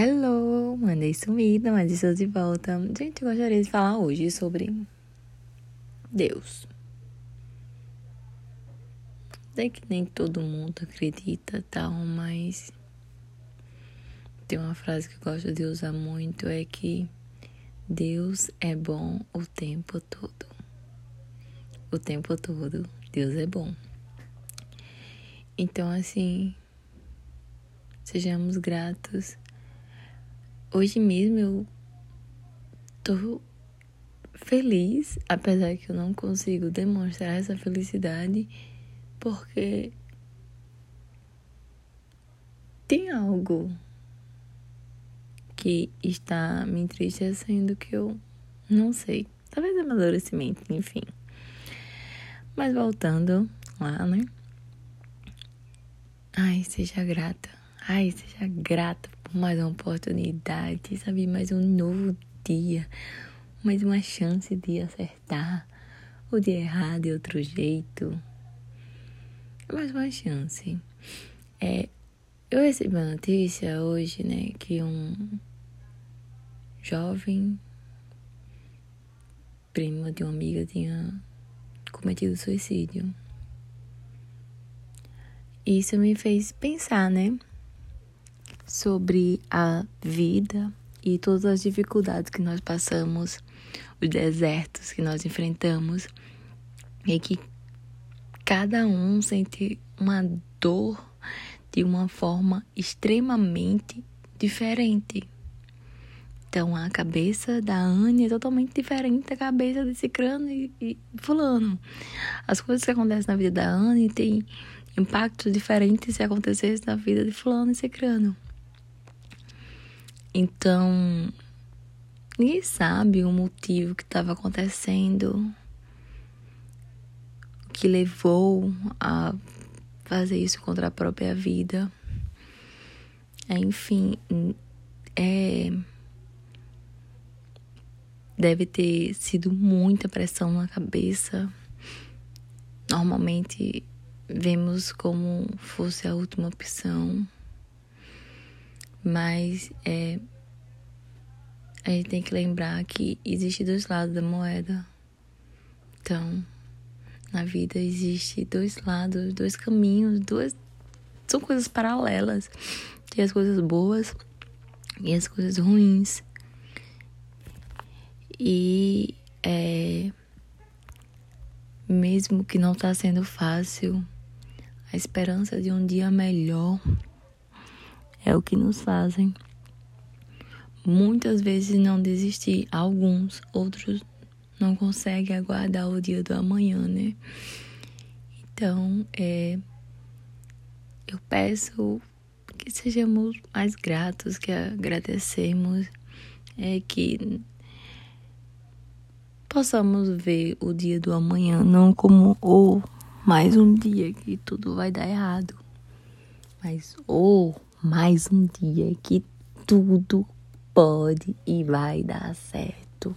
Hello, mandei sumida, mas estou de volta. Gente, eu gostaria de falar hoje sobre Deus. Sei que nem todo mundo acredita tal, mas tem uma frase que eu gosto de usar muito é que Deus é bom o tempo todo. O tempo todo, Deus é bom. Então, assim, sejamos gratos Hoje mesmo eu tô feliz, apesar que eu não consigo demonstrar essa felicidade, porque tem algo que está me entristecendo que eu não sei. Talvez amadurecimento, enfim. Mas voltando lá, né? Ai, seja grata. Ai, seja grata mais uma oportunidade, sabe? Mais um novo dia, mais uma chance de acertar ou de errar de outro jeito. Mais uma chance. É, eu recebi uma notícia hoje, né, que um jovem primo de uma amiga tinha cometido suicídio. Isso me fez pensar, né? Sobre a vida e todas as dificuldades que nós passamos, os desertos que nós enfrentamos, e que cada um sente uma dor de uma forma extremamente diferente. Então a cabeça da Anne é totalmente diferente da cabeça desse crânio e, e fulano. As coisas que acontecem na vida da Anne têm impactos diferentes se acontecesse na vida de fulano e cicrano. Então, ninguém sabe o motivo que estava acontecendo, o que levou a fazer isso contra a própria vida. Enfim, é. Deve ter sido muita pressão na cabeça. Normalmente vemos como fosse a última opção. Mas é, a gente tem que lembrar que existe dois lados da moeda. Então, na vida existe dois lados, dois caminhos, duas são coisas paralelas. Tem as coisas boas e as coisas ruins. E é, mesmo que não está sendo fácil, a esperança de um dia melhor é o que nos fazem muitas vezes não desistir. Alguns, outros não conseguem aguardar o dia do amanhã, né? Então, é, eu peço que sejamos mais gratos, que agradecemos, é, que possamos ver o dia do amanhã não como o mais um dia que tudo vai dar errado, mas o mais um dia que tudo pode e vai dar certo.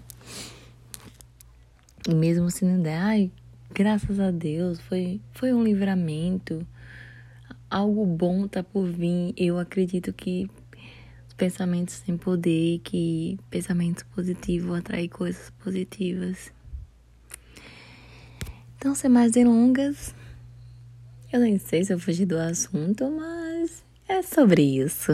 E mesmo se não der, ai, graças a Deus, foi, foi um livramento. Algo bom tá por vir. Eu acredito que os pensamentos têm poder, que pensamentos positivos atraem coisas positivas. Então, sem mais delongas, eu nem sei se eu fugi do assunto, mas é sobre isso.